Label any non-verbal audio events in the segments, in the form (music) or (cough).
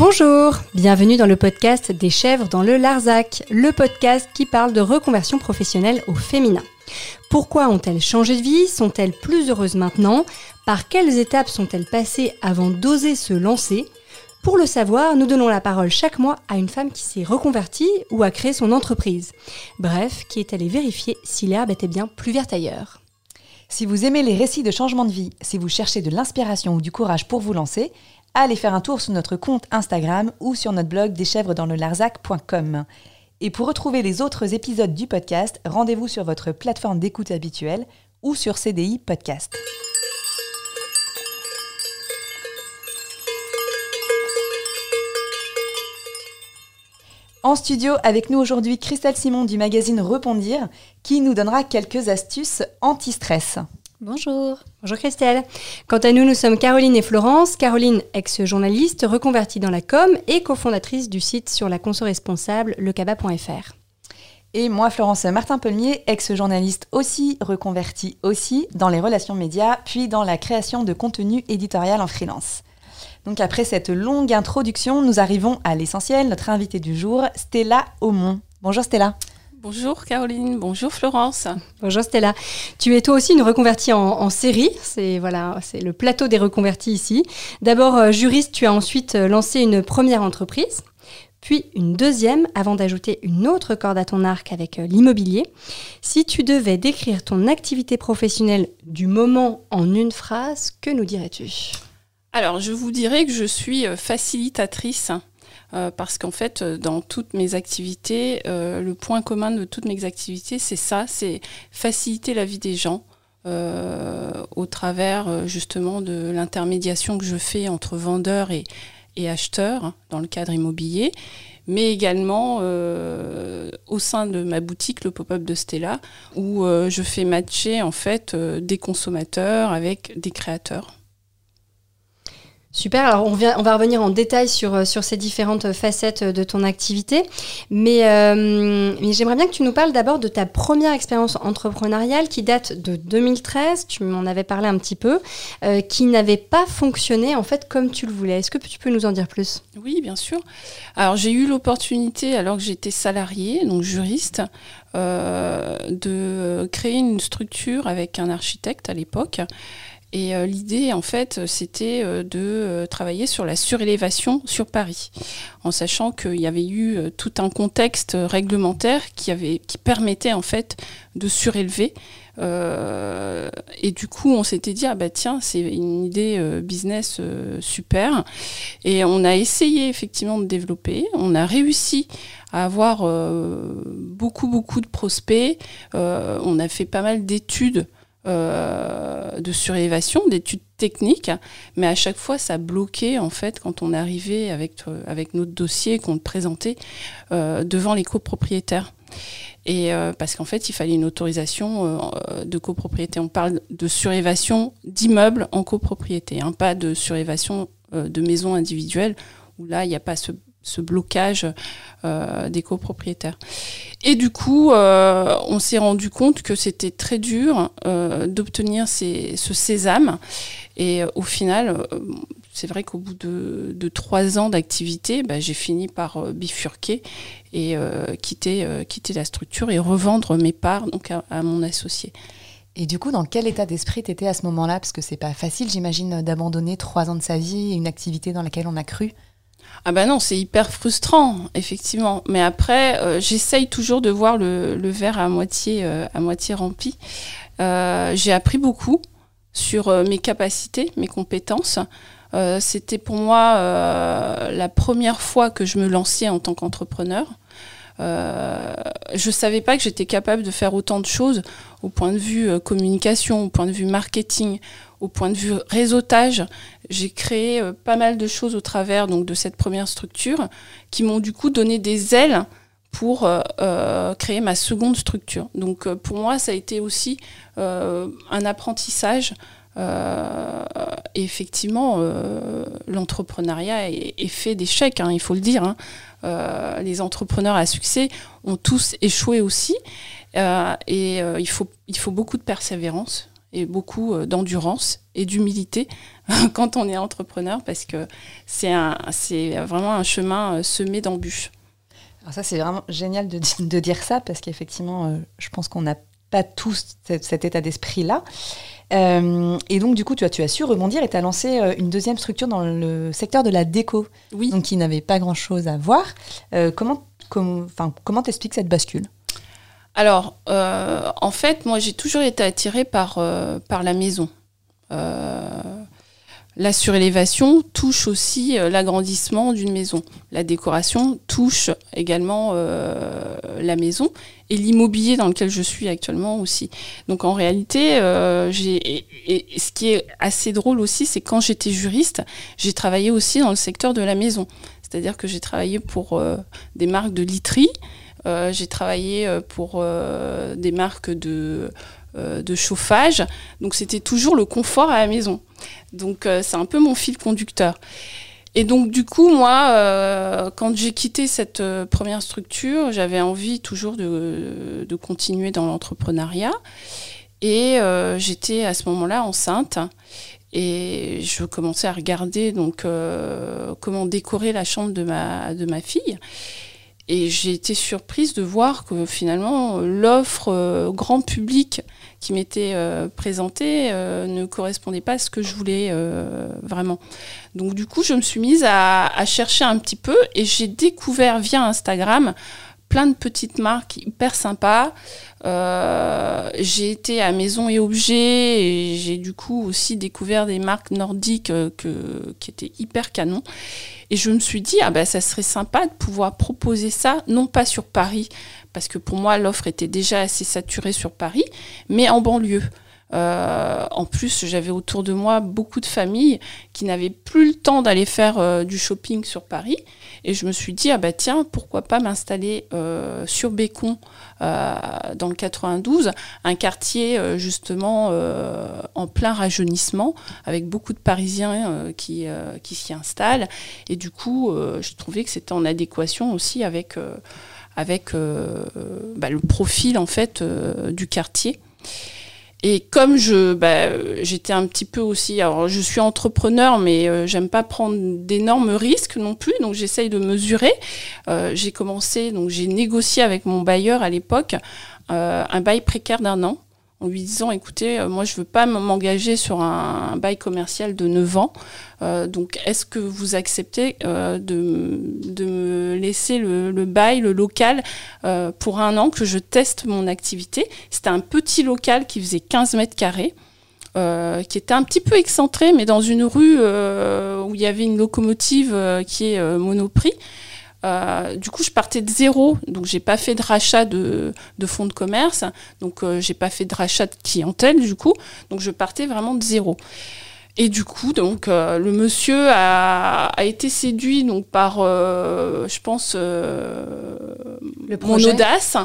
Bonjour, bienvenue dans le podcast des chèvres dans le Larzac, le podcast qui parle de reconversion professionnelle au féminin. Pourquoi ont-elles changé de vie? Sont-elles plus heureuses maintenant? Par quelles étapes sont-elles passées avant d'oser se lancer? Pour le savoir, nous donnons la parole chaque mois à une femme qui s'est reconvertie ou a créé son entreprise. Bref, qui est allée vérifier si l'herbe était bien plus verte ailleurs? Si vous aimez les récits de changement de vie, si vous cherchez de l'inspiration ou du courage pour vous lancer, allez faire un tour sur notre compte Instagram ou sur notre blog deschèvresdanslelarzac.com. Et pour retrouver les autres épisodes du podcast, rendez-vous sur votre plateforme d'écoute habituelle ou sur CDI Podcast. En studio avec nous aujourd'hui Christelle Simon du magazine Repondir qui nous donnera quelques astuces anti-stress. Bonjour. Bonjour Christelle. Quant à nous, nous sommes Caroline et Florence. Caroline, ex-journaliste, reconvertie dans la com et cofondatrice du site sur la conso responsable lecaba.fr. Et moi, Florence Martin-Pelmier, ex-journaliste aussi, reconvertie aussi dans les relations médias, puis dans la création de contenu éditorial en freelance. Donc après cette longue introduction, nous arrivons à l'essentiel, notre invité du jour, Stella Aumont. Bonjour Stella. Bonjour Caroline, bonjour Florence. Bonjour Stella. Tu es toi aussi une reconvertie en, série. C'est voilà, c'est le plateau des reconvertis ici. D'abord euh, juriste, tu as ensuite euh, lancé une première entreprise, puis une deuxième avant d'ajouter une autre corde à ton arc avec euh, l'immobilier. Si tu devais décrire ton activité professionnelle du moment en une phrase, que nous dirais-tu? Alors, je vous dirais que je suis facilitatrice euh, parce qu'en fait, euh, dans toutes mes activités, euh, le point commun de toutes mes activités, c'est ça, c'est faciliter la vie des gens. au travers justement de l'intermédiation que je fais entre vendeurs et, acheteurs hein, dans le cadre immobilier, mais également au sein de ma boutique, le pop-up de Stella, où je fais matcher en fait des consommateurs avec des créateurs. Super, alors on, va revenir en détail sur, euh, ces différentes facettes de ton activité, mais, euh, mais j'aimerais bien que tu nous parles d'abord de ta première expérience entrepreneuriale qui date de 2013, tu m'en avais parlé un petit peu, euh, qui n'avait pas fonctionné en fait comme tu le voulais. Est-ce que tu peux nous en dire plus? Oui, bien sûr. Alors j'ai eu l'opportunité, alors que j'étais salariée, donc juriste, de créer une structure avec un architecte à l'époque et euh, l'idée, en fait, c'était euh, de euh, travailler sur la surélévation sur Paris, en sachant qu'il y avait eu tout un contexte réglementaire qui, qui permettait, en fait, de surélever. et du coup, on s'était dit, ah bah tiens, c'est une idée business super. Et on a essayé effectivement de développer. On a réussi à avoir beaucoup, beaucoup de prospects. on a fait pas mal d'études euh, de surélévation, d'études techniques, mais à chaque fois ça bloquait en fait quand on arrivait avec, euh, avec notre dossier qu'on présentait euh, devant les copropriétaires. Et parce qu'en fait, il fallait une autorisation de copropriété. On parle de surélévation d'immeubles en copropriété, hein, pas de surélévation de maisons individuelles, où là, il n'y a pas ce ce blocage euh, des copropriétaires. Et du coup, euh, on s'est rendu compte que c'était très dur euh, d'obtenir ce sésame. Et au final, c'est vrai qu'au bout de, trois ans d'activité, bah, j'ai fini par bifurquer et quitter, quitter la structure et revendre mes parts donc, à, mon associé. Et du coup, dans quel état d'esprit tu étais à ce moment-là? Parce que c'est pas facile, j'imagine, d'abandonner trois ans de sa vie, une activité dans laquelle on a cru. Ah ben non, c'est hyper frustrant, effectivement. Mais après, euh, j'essaye toujours de voir le, verre à moitié, euh, à moitié rempli. Euh, j'ai appris beaucoup sur mes capacités, mes compétences. C'était pour moi la première fois que je me lançais en tant qu'entrepreneur. je ne savais pas que j'étais capable de faire autant de choses au point de vue communication, au point de vue marketing, au point de vue réseautage, j'ai créé euh, pas mal de choses au travers de cette première structure qui m'ont du coup donné des ailes pour euh, euh, créer ma seconde structure. Donc pour moi, ça a été aussi un apprentissage. effectivement, l'entrepreneuriat est, fait d'échecs, hein, il faut le dire. Hein. les entrepreneurs à succès ont tous échoué aussi. et il faut beaucoup de persévérance et beaucoup d'endurance et d'humilité (laughs) quand on est entrepreneur parce que c'est vraiment un chemin semé d'embûches. Alors ça, c'est vraiment génial de, de, dire ça parce qu'effectivement, je pense qu'on n'a pas tous cet, état d'esprit-là. Euh, et donc, du coup, tu as, tu as su rebondir et tu as lancé euh, une deuxième structure dans le secteur de la déco, oui. donc qui n'avait pas grand-chose à voir. Euh, comment comment t'expliques cette bascule? Alors, en fait, moi, j'ai toujours été attirée par, par la maison. La surélévation touche aussi euh, l'agrandissement d'une maison. La décoration touche également euh, la maison et l'immobilier dans lequel je suis actuellement aussi. Donc en réalité, euh, j'ai et, ce qui est assez drôle aussi, c'est quand j'étais juriste, j'ai travaillé aussi dans le secteur de la maison. C'est-à-dire que j'ai travaillé pour des marques de literie, j'ai travaillé pour des marques de euh, chauffage. Donc c'était toujours le confort à la maison. Donc euh, c'est un peu mon fil conducteur. Et donc du coup, moi, euh, quand j'ai quitté cette première structure, j'avais envie toujours de, continuer dans l'entrepreneuriat. Et j'étais à ce moment-là enceinte. Et je commençais à regarder donc comment décorer la chambre de ma fille. Et j'ai été surprise de voir que finalement l'offre grand public qui m'était euh, présenté euh, ne correspondait pas à ce que je voulais euh, vraiment. Donc du coup, je me suis mise à chercher un petit peu et j'ai découvert via Instagram plein de petites marques hyper sympas. Euh, j'ai été à Maison et Objets et j'ai du coup aussi découvert des marques nordiques que, qui étaient hyper canon. Et je me suis dit, ah ben ça serait sympa de pouvoir proposer ça, non pas sur Paris, parce que pour moi l'offre était déjà assez saturée sur Paris, mais en banlieue. Euh, en plus, j'avais autour de moi beaucoup de familles qui n'avaient plus le temps d'aller faire euh, du shopping sur Paris. Et je me suis dit, ah bah tiens, pourquoi pas m'installer euh, sur Bécon, dans le 92, un quartier justement en plein rajeunissement, avec beaucoup de Parisiens qui, qui s'y installent. Et du coup, je trouvais que c'était en adéquation aussi avec avec euh, bah, le profil en fait euh, du quartier. Et comme je, bah, j'étais un petit peu aussi, alors je suis entrepreneur, mais euh, j'aime pas prendre d'énormes risques non plus, donc j'essaye de mesurer. j'ai commencé, donc j'ai négocié avec mon bailleur à l'époque un bail précaire d'un an en lui disant écoutez, euh, moi je veux pas m'engager sur un, bail commercial de 9 ans, euh, donc est-ce que vous acceptez euh, de, de, me laisser le, le, bail, le local pour un an que je teste mon activité? C'était un petit local qui faisait 15 mètres carrés. qui était un petit peu excentré, mais dans une rue où il y avait une locomotive qui est monoprix. Euh, du coup, je partais de zéro, donc j'ai pas fait de rachat de, de fonds de commerce, donc euh, j'ai pas fait de rachat de clientèle du coup, donc je partais vraiment de zéro. Et du coup, donc euh, le monsieur a, a, été séduit donc par, je pense, mon audace.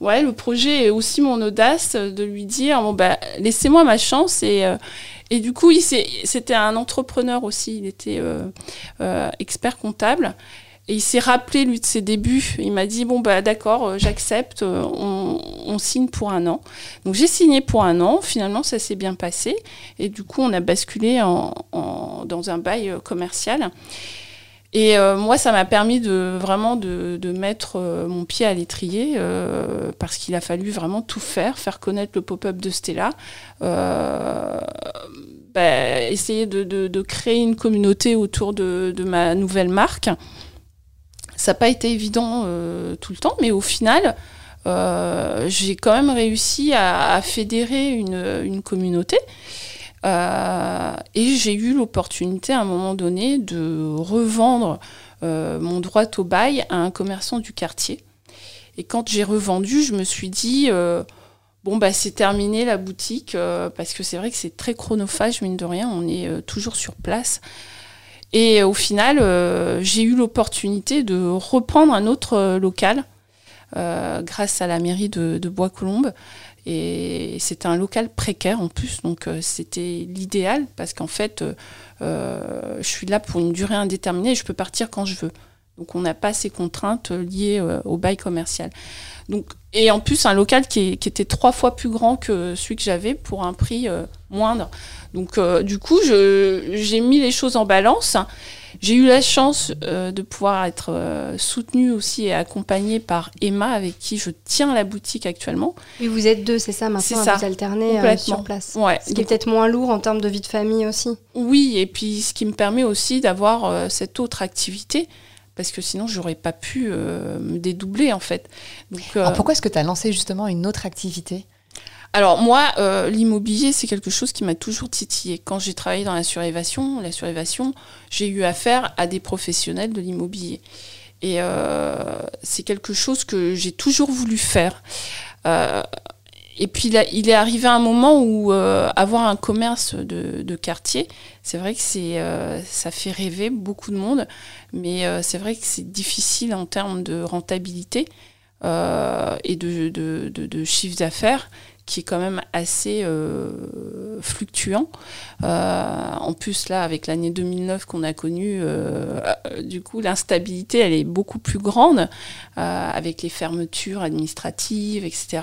Ouais. le projet est aussi mon audace de lui dire bon bah laissez-moi ma chance et et du coup, c'était un entrepreneur aussi. Il était expert comptable. Et il s'est rappelé, lui, de ses débuts. Il m'a dit, bon, bah, d'accord, euh, j'accepte, euh, on, signe pour un an. Donc j'ai signé pour un an, finalement, ça s'est bien passé. Et du coup, on a basculé dans un bail euh, commercial. Et moi, ça m'a permis de vraiment mettre mon pied à l'étrier parce qu'il a fallu vraiment tout faire, faire connaître le pop-up de Stella, bah, essayer de, créer une communauté autour de, ma nouvelle marque. Ça n'a pas été évident euh, tout le temps, mais au final, euh, j'ai quand même réussi à, fédérer une, communauté. Euh, et j'ai eu l'opportunité à un moment donné de revendre mon droit au bail à un commerçant du quartier. Et quand j'ai revendu, je me suis dit, bon, bah, c'est terminé la boutique, parce que c'est vrai que c'est très chronophage, mine de rien, on est toujours sur place. Et au final, euh, j'ai eu l'opportunité de reprendre un autre euh, local euh, grâce à la mairie de, Bois-Colombes. Et c'était un local précaire en plus, donc c'était l'idéal parce qu'en fait, je suis là pour une durée indéterminée et je peux partir quand je veux. Donc on n'a pas ces contraintes liées au bail commercial. Donc, et en plus, un local qui, était trois fois plus grand que celui que j'avais pour un prix moindre. Donc du coup, j'ai mis les choses en balance. J'ai eu la chance euh, de pouvoir être euh, soutenue aussi et accompagnée par Emma, avec qui je tiens la boutique actuellement. Et vous êtes deux, c'est ça maintenant, à vous alterner euh, sur place. Ouais. Ce qui est peut-être moins lourd en termes de vie de famille aussi. Oui, et puis ce qui me permet aussi d'avoir cette autre activité parce que sinon j'aurais pas pu me dédoubler en fait. Donc, Alors pourquoi est-ce que tu as lancé justement une autre activité? Alors moi, euh, l'immobilier, c'est quelque chose qui m'a toujours titillé. Quand j'ai travaillé dans la surélévation, la surélévation, j'ai eu affaire à des professionnels de l'immobilier. Et euh, c'est quelque chose que j'ai toujours voulu faire. Euh, et puis il est arrivé un moment où avoir un commerce de, quartier, c'est vrai que c'est ça fait rêver beaucoup de monde, mais c'est vrai que c'est difficile en termes de rentabilité et de, de, chiffre d'affaires qui est quand même assez euh, fluctuant. Euh, en plus, là, avec l'année 2009 qu'on a connue, euh, du coup, l'instabilité, elle est beaucoup plus grande, avec les fermetures administratives, etc.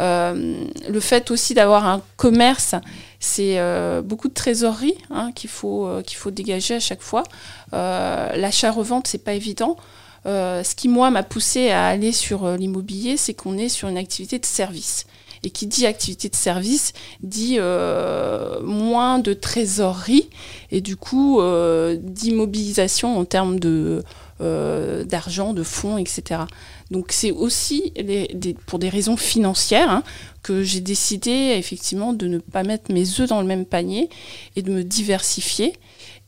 le fait aussi d'avoir un commerce, c'est beaucoup de trésorerie hein, qu'il faut, qu'il faut dégager à chaque fois. L'achat-revente, c'est pas évident. ce qui, moi, m'a poussé à aller sur l'immobilier, c'est qu'on est sur une activité de service. Et qui dit activité de service dit euh, moins de trésorerie et du coup euh, d'immobilisation en termes de euh, d'argent, de fonds, etc. Donc c'est aussi pour des raisons financières hein, que j'ai décidé effectivement de ne pas mettre mes œufs dans le même panier et de me diversifier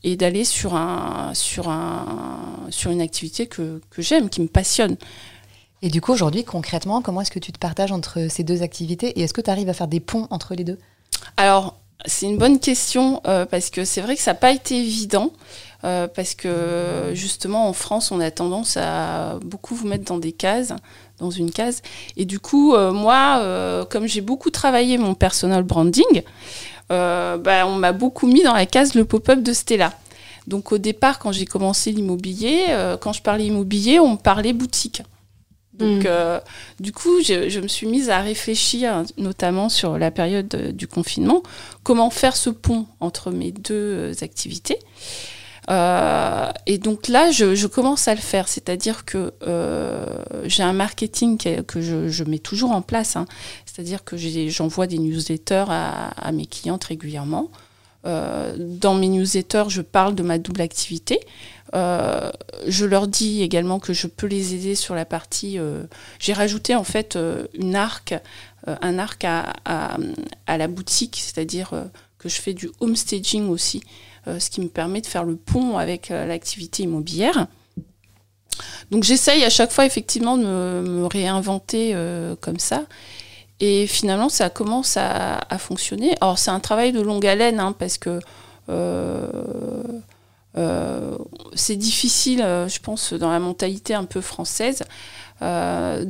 et d'aller sur, un, sur, un, sur une activité que, que j'aime, qui me passionne. Et du coup, aujourd'hui, concrètement, comment est-ce que tu te partages entre ces deux activités et est-ce que tu arrives à faire des ponts entre les deux? Alors, c'est une bonne question euh, parce que c'est vrai que ça n'a pas été évident. Euh, parce que justement en France, on a tendance à beaucoup vous mettre dans des cases, dans une case. Et du coup, euh, moi, comme j'ai beaucoup travaillé mon personal branding, bah, on m'a beaucoup mis dans la case le pop-up de Stella. Donc au départ, quand j'ai commencé l'immobilier, quand je parlais immobilier, on me parlait boutique. Donc, mm. euh, du coup, je, me suis mise à réfléchir, notamment sur la période du confinement, comment faire ce pont entre mes deux activités. Euh, et donc là, je, commence à le faire, c'est-à-dire que euh, j'ai un marketing que, je, mets toujours en place, hein. c'est-à-dire que j'envoie des newsletters à, mes clientes régulièrement. dans mes newsletters, je parle de ma double activité. Euh, je leur dis également que je peux les aider sur la partie. Euh, j'ai rajouté en fait euh, une arc, un arc à, à, la boutique, c'est-à-dire que je fais du home staging aussi, ce qui me permet de faire le pont avec l'activité immobilière. Donc j'essaye à chaque fois effectivement de me, réinventer comme ça. Et finalement, ça commence à, fonctionner. Alors c'est un travail de longue haleine hein, parce que euh, c'est difficile, euh, je pense, dans la mentalité un peu française, euh,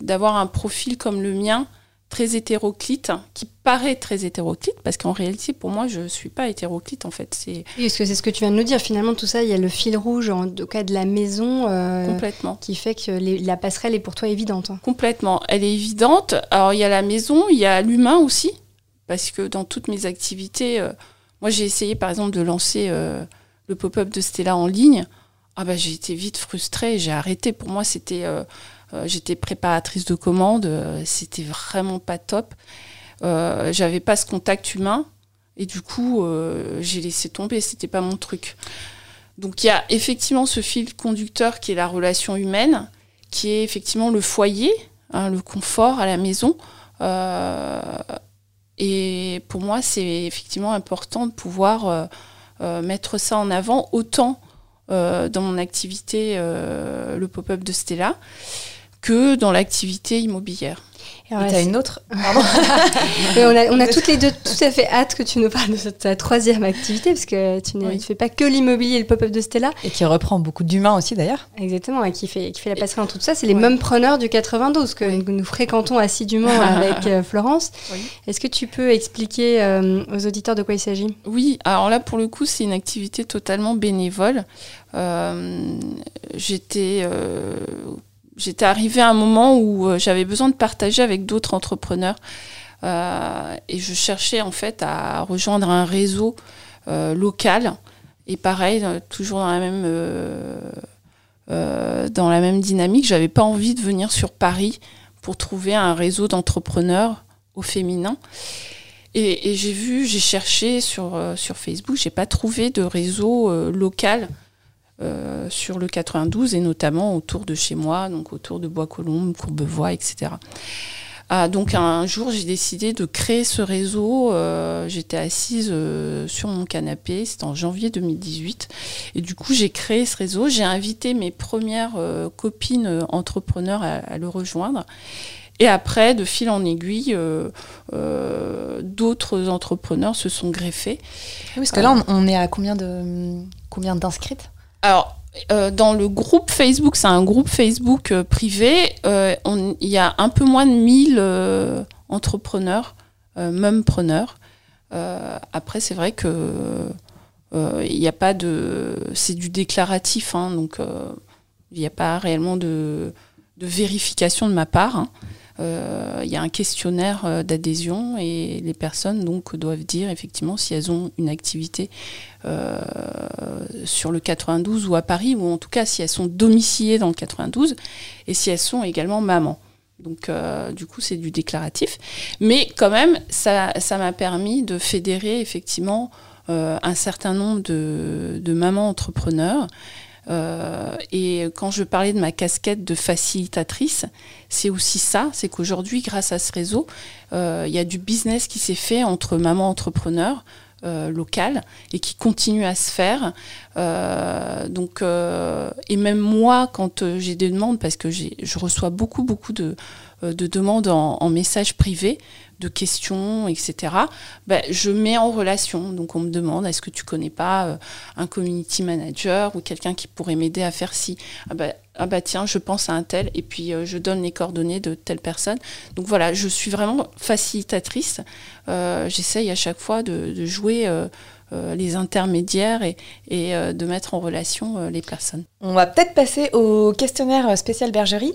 d'avoir un profil comme le mien très hétéroclite, qui paraît très hétéroclite, parce qu'en réalité, pour moi, je ne suis pas hétéroclite, en fait. C'est... Oui, parce que c'est ce que tu viens de nous dire. Finalement, tout ça, il y a le fil rouge, en tout cas de la maison, Complètement. qui fait que la passerelle est pour toi évidente. Hein. Complètement. Elle est évidente. Alors, il y a la maison, il y a l'humain aussi, parce que dans toutes mes activités, moi, j'ai essayé, par exemple, de lancer le pop-up de Stella en ligne, ah bah, j'ai été vite frustrée, j'ai arrêté. Pour moi, c'était, euh, euh, j'étais préparatrice de commandes, euh, c'était vraiment pas top. j'avais pas ce contact humain et du coup, j'ai laissé tomber, c'était pas mon truc. Donc il y a effectivement ce fil conducteur qui est la relation humaine, qui est effectivement le foyer, hein, le confort à la maison. et pour moi, c'est effectivement important de pouvoir euh, mettre ça en avant autant euh, dans mon activité, euh, le pop-up de Stella, que dans l'activité immobilière. Et tu as une autre (laughs) (laughs) on a, on a toutes les deux tout à fait hâte que tu nous parles de ta troisième activité, parce que tu ne fais pas que l'immobilier et le pop-up de Stella. Et qui reprend beaucoup d'humains aussi d'ailleurs. Exactement, et qui fait, qui fait la passerelle dans tout ça. C'est les mêmes preneurs du 92 que nous fréquentons assidûment (laughs) avec euh, Florence. Est-ce que tu peux expliquer euh, aux auditeurs de quoi il s'agit? Oui, alors là pour le coup c'est une activité totalement bénévole. Euh, j'étais j'étais arrivée à un moment où euh, j'avais besoin de partager avec d'autres entrepreneurs. Euh, et je cherchais en fait à rejoindre un réseau euh, local. Et pareil, toujours dans la même, dans la même dynamique, j'avais pas envie de venir sur Paris pour trouver un réseau d'entrepreneurs au féminin. Et, j'ai vu, j'ai cherché sur, sur Facebook, j'ai pas trouvé de réseau local euh, sur le 92 et notamment autour de chez moi, donc autour de Bois-Colombes, Courbevoie, etc. Ah, donc un jour, j'ai décidé de créer ce réseau. Euh, j'étais assise euh, sur mon canapé, c'était en janvier 2018. Et du coup, j'ai créé ce réseau. J'ai invité mes premières copines entrepreneurs à, le rejoindre. Et après, de fil en aiguille, d'autres entrepreneurs se sont greffés. parce que là, on, est à combien de combien d'inscrites alors, euh, dans le groupe Facebook, c'est un groupe Facebook euh, privé, euh, il y a un peu moins de 1000 entrepreneurs, même preneurs. après, c'est vrai que il n'y a pas de. C'est du déclaratif, hein, donc il n'y a pas réellement de, vérification de ma part. Hein. Il y a un questionnaire d'adhésion et les personnes donc doivent dire effectivement si elles ont une activité euh, sur le 92 ou à Paris, ou en tout cas si elles sont domiciliées dans le 92 et si elles sont également mamans. Donc, euh, du coup, c'est du déclaratif. Mais quand même, ça, m'a permis de fédérer effectivement euh, un certain nombre de, mamans entrepreneurs. Et quand je parlais de ma casquette de facilitatrice, c'est aussi ça, c'est qu'aujourd'hui, grâce à ce réseau, il y a du business qui s'est fait entre mamans entrepreneurs, euh, local et qui continue à se faire. Euh, donc, euh, et même moi, quand j'ai des demandes, parce que je reçois beaucoup, beaucoup de, de demandes en, en message privé, de questions, etc., ben, je mets en relation. Donc on me demande, est-ce que tu connais pas euh, un community manager ou quelqu'un qui pourrait m'aider à faire ci? Ah bah, ah bah, tiens, je pense à un tel, et puis euh, je donne les coordonnées de telle personne. Donc voilà, je suis vraiment facilitatrice. Euh, j'essaye à chaque fois de, jouer les intermédiaires et, et de mettre en relation les personnes. On va peut-être passer au questionnaire spécial bergerie.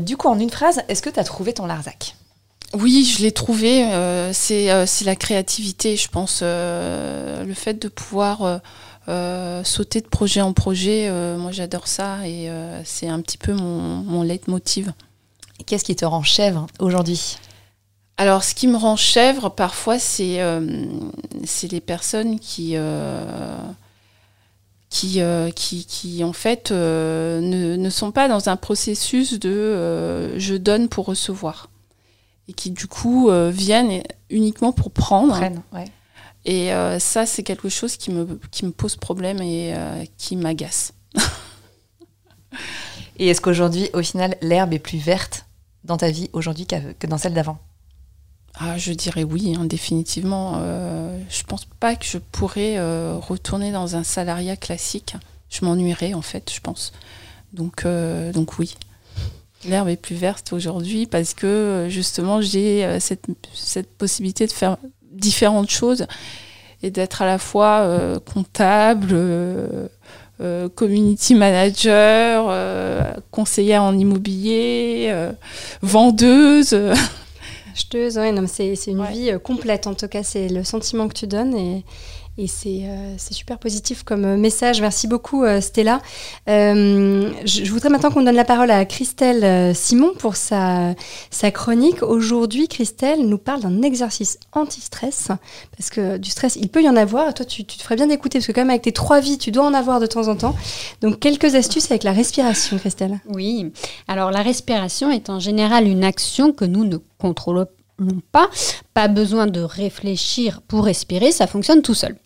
du coup, en une phrase, est-ce que tu as trouvé ton Larzac? Oui, je l'ai trouvé. Euh, euh, c'est la créativité, je pense. Euh, le fait de pouvoir sauter de projet en projet, moi j'adore ça et c'est un petit peu mon, mon leitmotiv. Qu'est-ce qui te rend chèvre aujourd'hui? Alors, ce qui me rend chèvre, parfois, c'est les personnes qui, qui, qui, qui, en fait, ne, ne, sont pas dans un processus de je donne pour recevoir et qui du coup euh, viennent uniquement pour prendre. Et euh, ça, c'est quelque chose qui me, qui me pose problème et euh, qui m'agace. (laughs) et est-ce qu'aujourd'hui, au final, l'herbe est plus verte dans ta vie aujourd'hui que dans celle d'avant? Ah, je dirais oui, hein, définitivement. Je pense pas que je pourrais retourner dans un salariat classique. Je m'ennuierais en fait, je pense. Donc, donc oui. L'herbe est plus verte aujourd'hui parce que euh, justement j'ai euh, cette, cette, possibilité de faire différentes choses et d'être à la fois euh, comptable, community manager, conseillère en immobilier, vendeuse. Acheteuse, ouais, c'est une vie complète en tout cas, c'est le sentiment que tu donnes et, et euh, c'est super positif comme euh, message. Merci beaucoup, euh, Stella. je, voudrais maintenant qu'on donne la parole à Christelle Simon pour sa, chronique. Aujourd'hui, Christelle nous parle d'un exercice anti-stress. Parce que du stress, il peut y en avoir. Toi, tu, tu te ferais bien d'écouter, parce que quand même, avec tes trois vies, tu dois en avoir de temps en temps. Donc, quelques astuces avec la respiration, Christelle. Oui. Alors, la respiration est en général une action que nous ne contrôlons pas. Pas besoin de réfléchir pour respirer, ça fonctionne tout seul.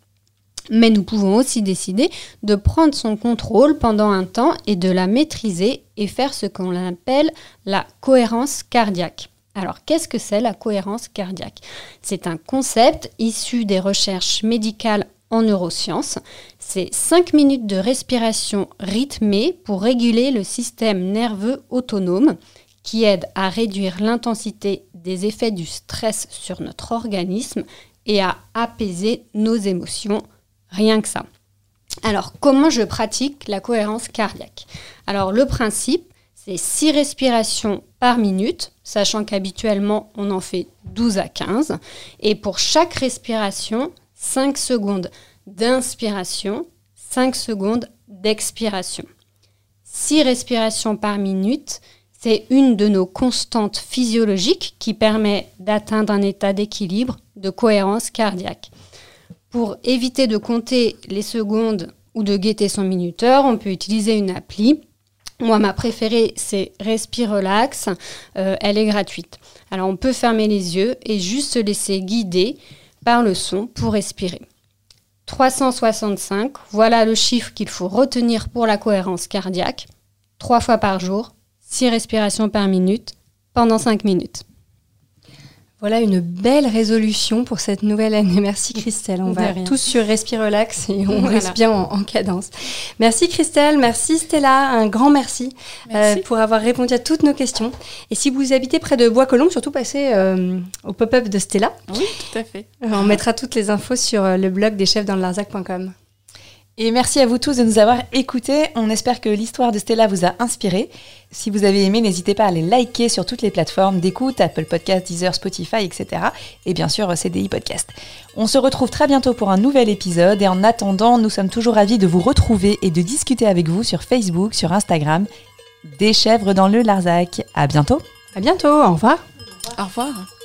Mais nous pouvons aussi décider de prendre son contrôle pendant un temps et de la maîtriser et faire ce qu'on appelle la cohérence cardiaque. Alors, qu'est-ce que c'est la cohérence cardiaque? C'est un concept issu des recherches médicales en neurosciences. C'est 5 minutes de respiration rythmée pour réguler le système nerveux autonome qui aide à réduire l'intensité des effets du stress sur notre organisme et à apaiser nos émotions. Rien que ça. Alors, comment je pratique la cohérence cardiaque? Alors, le principe, c'est 6 respirations par minute, sachant qu'habituellement, on en fait 12 à 15. Et pour chaque respiration, 5 secondes d'inspiration, 5 secondes d'expiration. 6 respirations par minute, c'est une de nos constantes physiologiques qui permet d'atteindre un état d'équilibre, de cohérence cardiaque. Pour éviter de compter les secondes ou de guetter son minuteur, on peut utiliser une appli. Moi, ma préférée, c'est Respire Relax. Euh, elle est gratuite. Alors, on peut fermer les yeux et juste se laisser guider par le son pour respirer. 365, voilà le chiffre qu'il faut retenir pour la cohérence cardiaque. Trois fois par jour, six respirations par minute, pendant cinq minutes. Voilà une belle résolution pour cette nouvelle année. Merci Christelle. On va tous sur Respire Relax et on reste bien en, cadence. Merci Christelle, merci Stella, un grand merci, euh, pour avoir répondu à toutes nos questions. Et si vous habitez près de Bois-Colombes, surtout passez euh, au pop-up de Stella. Oui, tout à fait. Euh, on mettra toutes les infos sur le blog des chefs dans le larzac.com. Et merci à vous tous de nous avoir écoutés. On espère que l'histoire de Stella vous a inspiré. Si vous avez aimé, n'hésitez pas à les liker sur toutes les plateformes d'écoute, Apple Podcast, Deezer, Spotify, etc. Et bien sûr, CDI Podcast. On se retrouve très bientôt pour un nouvel épisode. Et en attendant, nous sommes toujours ravis de vous retrouver et de discuter avec vous sur Facebook, sur Instagram. Des chèvres dans le Larzac. À bientôt. À bientôt. Au revoir. Au revoir.